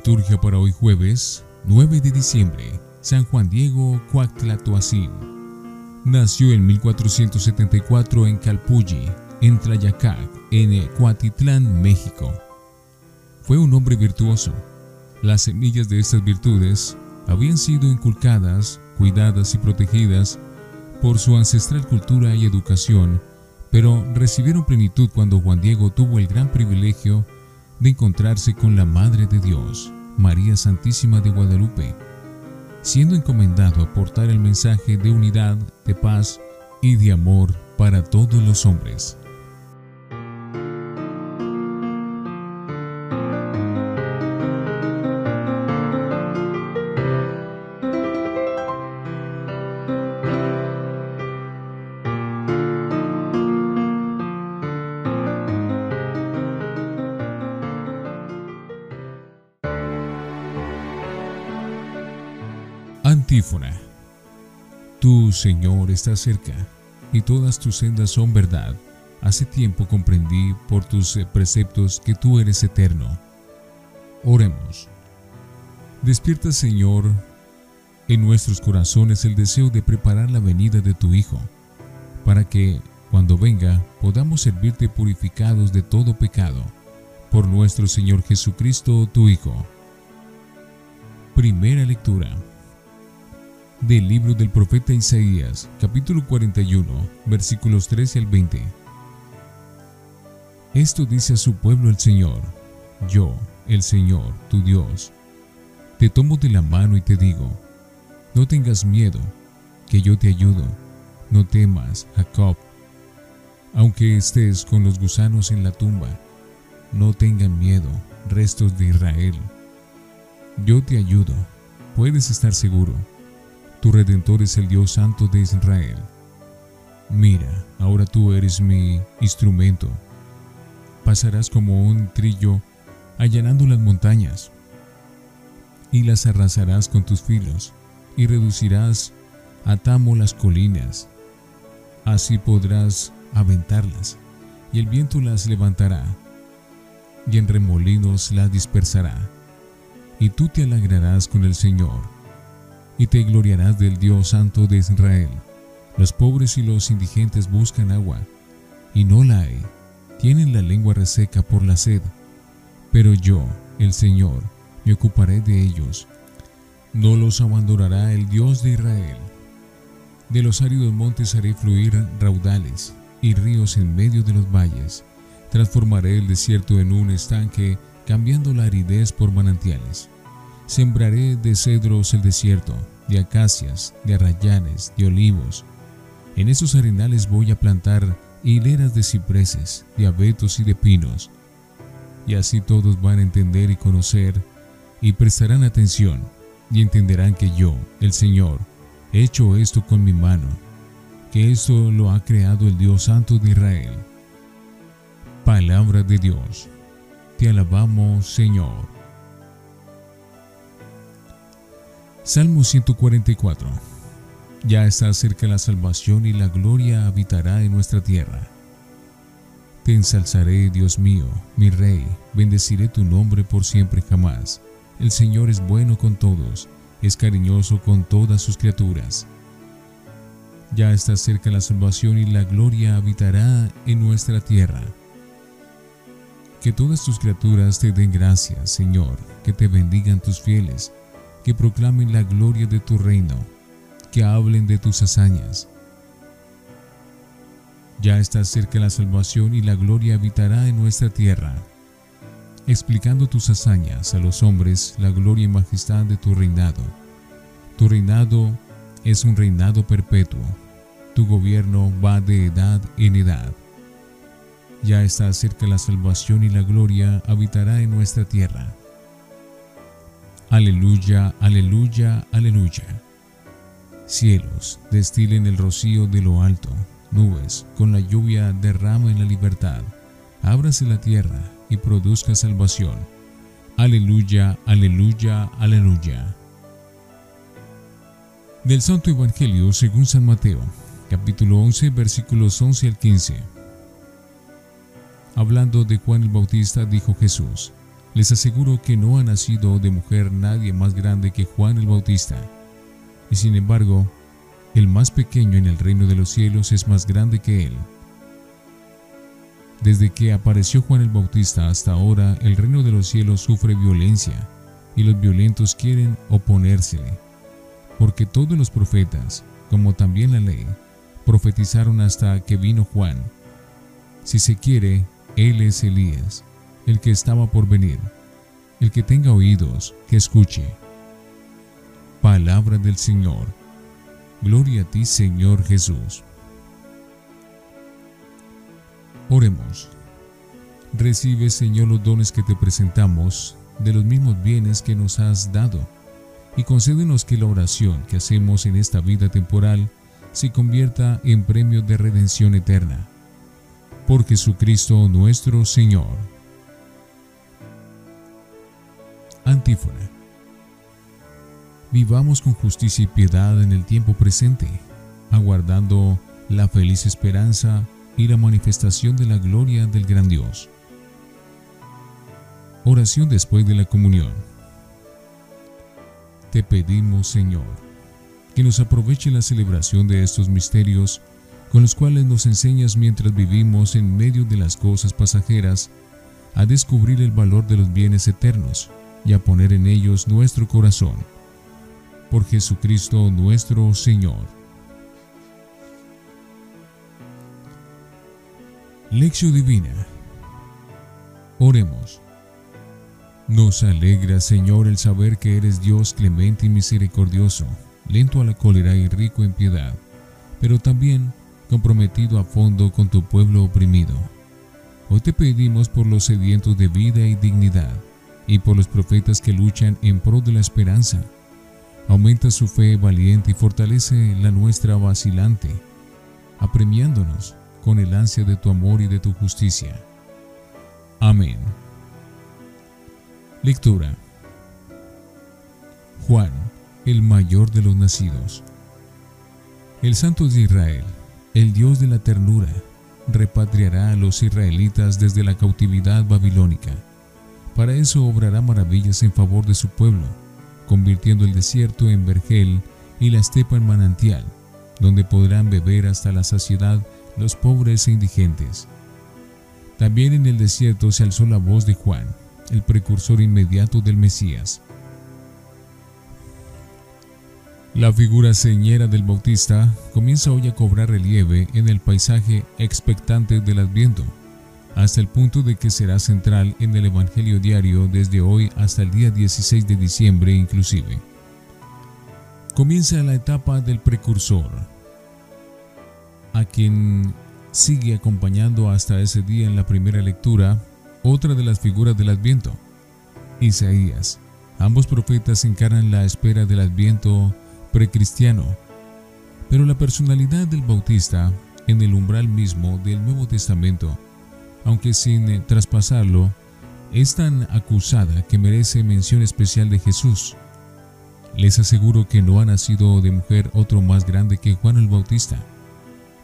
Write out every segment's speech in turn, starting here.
Liturgia para hoy jueves 9 de diciembre. San Juan Diego Cuactlatoacín. Nació en 1474 en Calpulli, en Tlayacac, en Cuatitlán, México. Fue un hombre virtuoso. Las semillas de estas virtudes habían sido inculcadas, cuidadas y protegidas por su ancestral cultura y educación, pero recibieron plenitud cuando Juan Diego tuvo el gran privilegio de encontrarse con la Madre de Dios, María Santísima de Guadalupe, siendo encomendado a portar el mensaje de unidad, de paz y de amor para todos los hombres. Antífona. Tú, Señor, estás cerca, y todas tus sendas son verdad. Hace tiempo comprendí por tus preceptos que tú eres eterno. Oremos. Despierta, Señor, en nuestros corazones el deseo de preparar la venida de tu Hijo, para que, cuando venga, podamos servirte purificados de todo pecado, por nuestro Señor Jesucristo, tu Hijo. Primera lectura del libro del profeta Isaías, capítulo 41, versículos 13 al 20. Esto dice a su pueblo el Señor, yo, el Señor, tu Dios, te tomo de la mano y te digo, no tengas miedo, que yo te ayudo, no temas, Jacob, aunque estés con los gusanos en la tumba, no tengan miedo, restos de Israel. Yo te ayudo, puedes estar seguro tu redentor es el Dios Santo de Israel. Mira, ahora tú eres mi instrumento. Pasarás como un trillo allanando las montañas, y las arrasarás con tus filos, y reducirás a tamo las colinas. Así podrás aventarlas, y el viento las levantará, y en remolinos las dispersará. Y tú te alegrarás con el Señor y te gloriarás del Dios Santo de Israel. Los pobres y los indigentes buscan agua, y no la hay. Tienen la lengua reseca por la sed. Pero yo, el Señor, me ocuparé de ellos. No los abandonará el Dios de Israel. De los áridos montes haré fluir raudales y ríos en medio de los valles. Transformaré el desierto en un estanque, cambiando la aridez por manantiales. Sembraré de cedros el desierto, de acacias, de arrayanes, de olivos. En esos arenales voy a plantar hileras de cipreses, de abetos y de pinos. Y así todos van a entender y conocer y prestarán atención y entenderán que yo, el Señor, he hecho esto con mi mano, que esto lo ha creado el Dios Santo de Israel. Palabra de Dios. Te alabamos, Señor. Salmo 144. Ya está cerca la salvación y la gloria habitará en nuestra tierra. Te ensalzaré, Dios mío, mi Rey, bendeciré tu nombre por siempre jamás. El Señor es bueno con todos, es cariñoso con todas sus criaturas. Ya está cerca la salvación y la gloria habitará en nuestra tierra. Que todas tus criaturas te den gracias, Señor, que te bendigan tus fieles, que proclamen la gloria de tu reino, que hablen de tus hazañas. Ya está cerca la salvación y la gloria habitará en nuestra tierra, explicando tus hazañas a los hombres, la gloria y majestad de tu reinado. Tu reinado es un reinado perpetuo, tu gobierno va de edad en edad. Ya está cerca la salvación y la gloria habitará en nuestra tierra. Aleluya, aleluya, aleluya. Cielos, destilen el rocío de lo alto, nubes, con la lluvia derrama en la libertad. Ábrase la tierra y produzca salvación. Aleluya, aleluya, aleluya. Del Santo Evangelio según San Mateo, capítulo 11, versículos 11 al 15. Hablando de Juan el Bautista, dijo Jesús, Les aseguro que no ha nacido de mujer nadie más grande que Juan el Bautista. Y sin embargo, el más pequeño en el reino de los cielos es más grande que él. Desde que apareció Juan el Bautista hasta ahora, el reino de los cielos sufre violencia y los violentos quieren oponérsele, porque todos los profetas, como también la ley, profetizaron hasta que vino Juan. Si se quiere, él es Elías, el que estaba por venir. El que tenga oídos, que escuche. Palabra del Señor. Gloria a ti, Señor Jesús. Oremos. Recibe, Señor, los dones que te presentamos, de los mismos bienes que nos has dado, y concédenos que la oración que hacemos en esta vida temporal se convierta en premio de redención eterna. Por Jesucristo nuestro Señor. Antífona. Vivamos con justicia y piedad en el tiempo presente, aguardando la feliz esperanza y la manifestación de la gloria del gran Dios. Oración después de la comunión. Te pedimos, Señor, que nos aproveche la celebración de estos misterios con los cuales nos enseñas mientras vivimos en medio de las cosas pasajeras a descubrir el valor de los bienes eternos y a poner en ellos nuestro corazón. Por Jesucristo nuestro Señor. Lección Divina. Oremos. Nos alegra, Señor, el saber que eres Dios clemente y misericordioso, lento a la cólera y rico en piedad, pero también comprometido a fondo con tu pueblo oprimido. Hoy te pedimos por los sedientos de vida y dignidad, y por los profetas que luchan en pro de la esperanza. Aumenta su fe valiente y fortalece la nuestra vacilante, apremiándonos con el ansia de tu amor y de tu justicia. Amén. Lectura. Juan, el mayor de los nacidos. El Santo de Israel, el Dios de la ternura, repatriará a los israelitas desde la cautividad babilónica. Para eso obrará maravillas en favor de su pueblo, convirtiendo el desierto en vergel y la estepa en manantial, donde podrán beber hasta la saciedad los pobres e indigentes. También en el desierto se alzó la voz de Juan, el precursor inmediato del Mesías. La figura señera del Bautista comienza hoy a cobrar relieve en el paisaje expectante del Adviento, hasta el punto de que será central en el Evangelio diario desde hoy hasta el día 16 de diciembre inclusive. Comienza la etapa del precursor, a quien sigue acompañando hasta ese día en la primera lectura otra de las figuras del Adviento, Isaías. Ambos profetas encaran la espera del Adviento precristiano, pero la personalidad del Bautista en el umbral mismo del Nuevo Testamento, aunque sin traspasarlo, es tan acusada que merece mención especial de Jesús. Les aseguro que no ha nacido de mujer otro más grande que Juan el Bautista.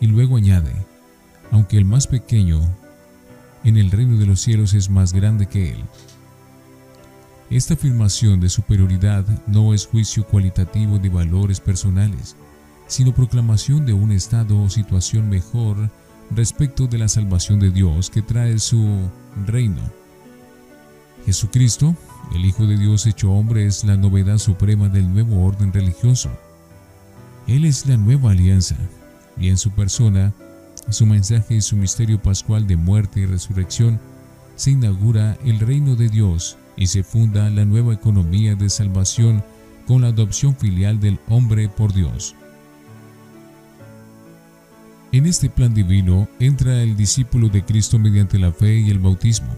Y luego añade, aunque el más pequeño en el reino de los cielos es más grande que él. Esta afirmación de superioridad no es juicio cualitativo de valores personales, sino proclamación de un estado o situación mejor respecto de la salvación de Dios que trae su reino. Jesucristo, el Hijo de Dios hecho hombre, es la novedad suprema del nuevo orden religioso. Él es la nueva alianza, y en su persona, su mensaje y su misterio pascual de muerte y resurrección, se inaugura el reino de Dios y se funda la nueva economía de salvación con la adopción filial del hombre por Dios. En este plan divino entra el discípulo de Cristo mediante la fe y el bautismo.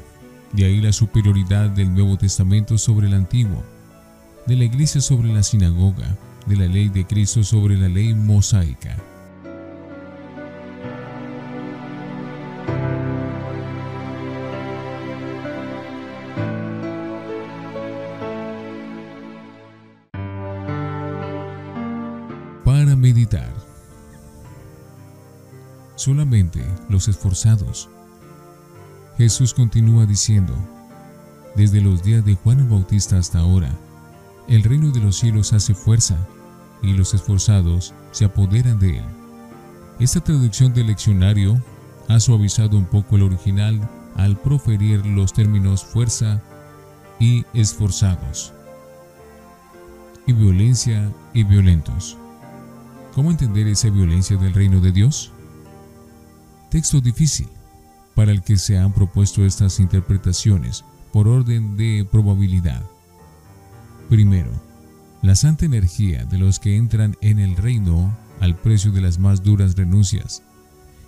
De ahí la superioridad del Nuevo Testamento sobre el Antiguo, de la Iglesia sobre la sinagoga, de la ley de Cristo sobre la ley mosaica. meditar. Solamente los esforzados. Jesús continúa diciendo, desde los días de Juan el Bautista hasta ahora, el reino de los cielos hace fuerza y los esforzados se apoderan de él. Esta traducción del leccionario ha suavizado un poco el original al proferir los términos fuerza y esforzados, y violencia y violentos. ¿Cómo entender esa violencia del reino de Dios? Texto difícil para el que se han propuesto estas interpretaciones por orden de probabilidad. Primero, la santa energía de los que entran en el reino al precio de las más duras renuncias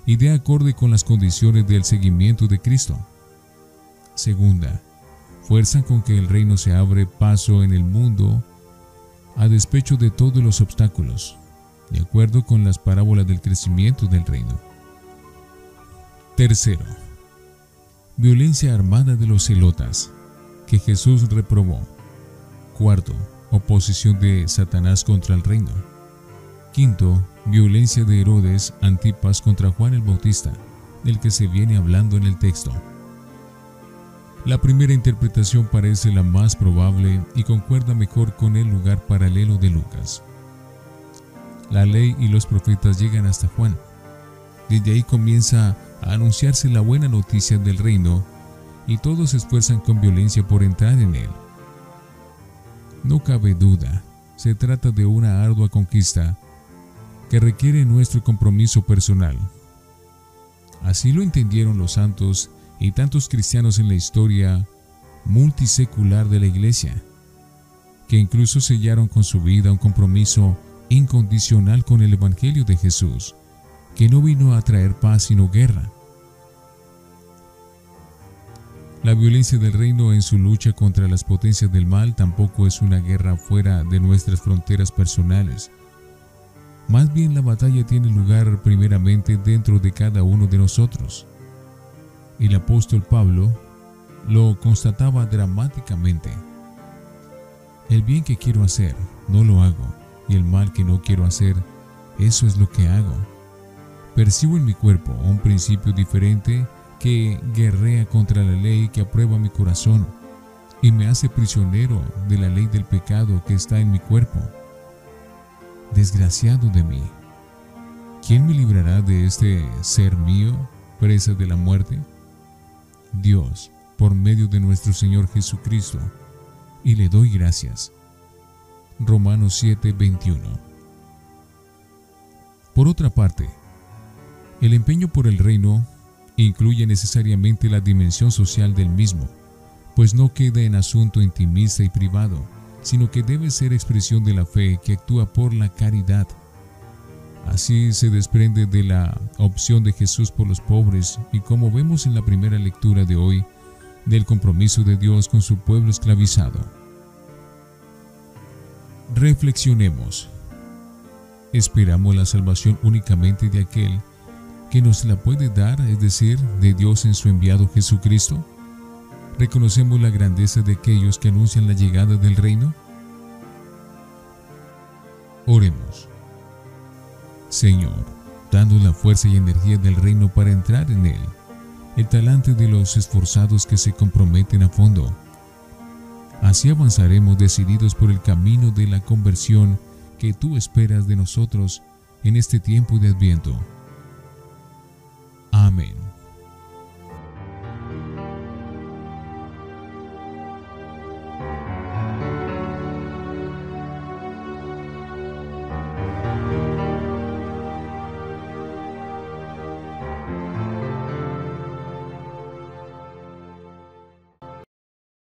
y de acorde con las condiciones del seguimiento de Cristo. Segunda, fuerza con que el reino se abre paso en el mundo a despecho de todos los obstáculos, de acuerdo con las parábolas del crecimiento del reino. Tercero, violencia armada de los celotas, que Jesús reprobó. Cuarto, oposición de Satanás contra el reino. Quinto, violencia de Herodes Antipas contra Juan el Bautista, del que se viene hablando en el texto. La primera interpretación parece la más probable y concuerda mejor con el lugar paralelo de Lucas. La ley y los profetas llegan hasta Juan. Desde ahí comienza a anunciarse la buena noticia del reino y todos se esfuerzan con violencia por entrar en él. No cabe duda, se trata de una ardua conquista que requiere nuestro compromiso personal. Así lo entendieron los santos y tantos cristianos en la historia multisecular de la Iglesia, que incluso sellaron con su vida un compromiso incondicional con el Evangelio de Jesús, que no vino a traer paz sino guerra. La violencia del reino en su lucha contra las potencias del mal tampoco es una guerra fuera de nuestras fronteras personales. Más bien la batalla tiene lugar primeramente dentro de cada uno de nosotros. El apóstol Pablo lo constataba dramáticamente. El bien que quiero hacer, no lo hago, y el mal que no quiero hacer, eso es lo que hago. Percibo en mi cuerpo un principio diferente que guerrea contra la ley que aprueba mi corazón y me hace prisionero de la ley del pecado que está en mi cuerpo. Desgraciado de mí, ¿quién me librará de este ser mío, presa de la muerte? Dios, por medio de nuestro Señor Jesucristo, y le doy gracias. Romanos 7:21 Por otra parte, el empeño por el reino incluye necesariamente la dimensión social del mismo, pues no queda en asunto intimista y privado, sino que debe ser expresión de la fe que actúa por la caridad. Así se desprende de la opción de Jesús por los pobres y como vemos en la primera lectura de hoy, del compromiso de Dios con su pueblo esclavizado. Reflexionemos. ¿Esperamos la salvación únicamente de aquel que nos la puede dar, es decir, de Dios en su enviado Jesucristo? ¿Reconocemos la grandeza de aquellos que anuncian la llegada del reino? Oremos. Señor, dando la fuerza y energía del reino para entrar en él, el talante de los esforzados que se comprometen a fondo. Así avanzaremos decididos por el camino de la conversión que tú esperas de nosotros en este tiempo de adviento. Amén.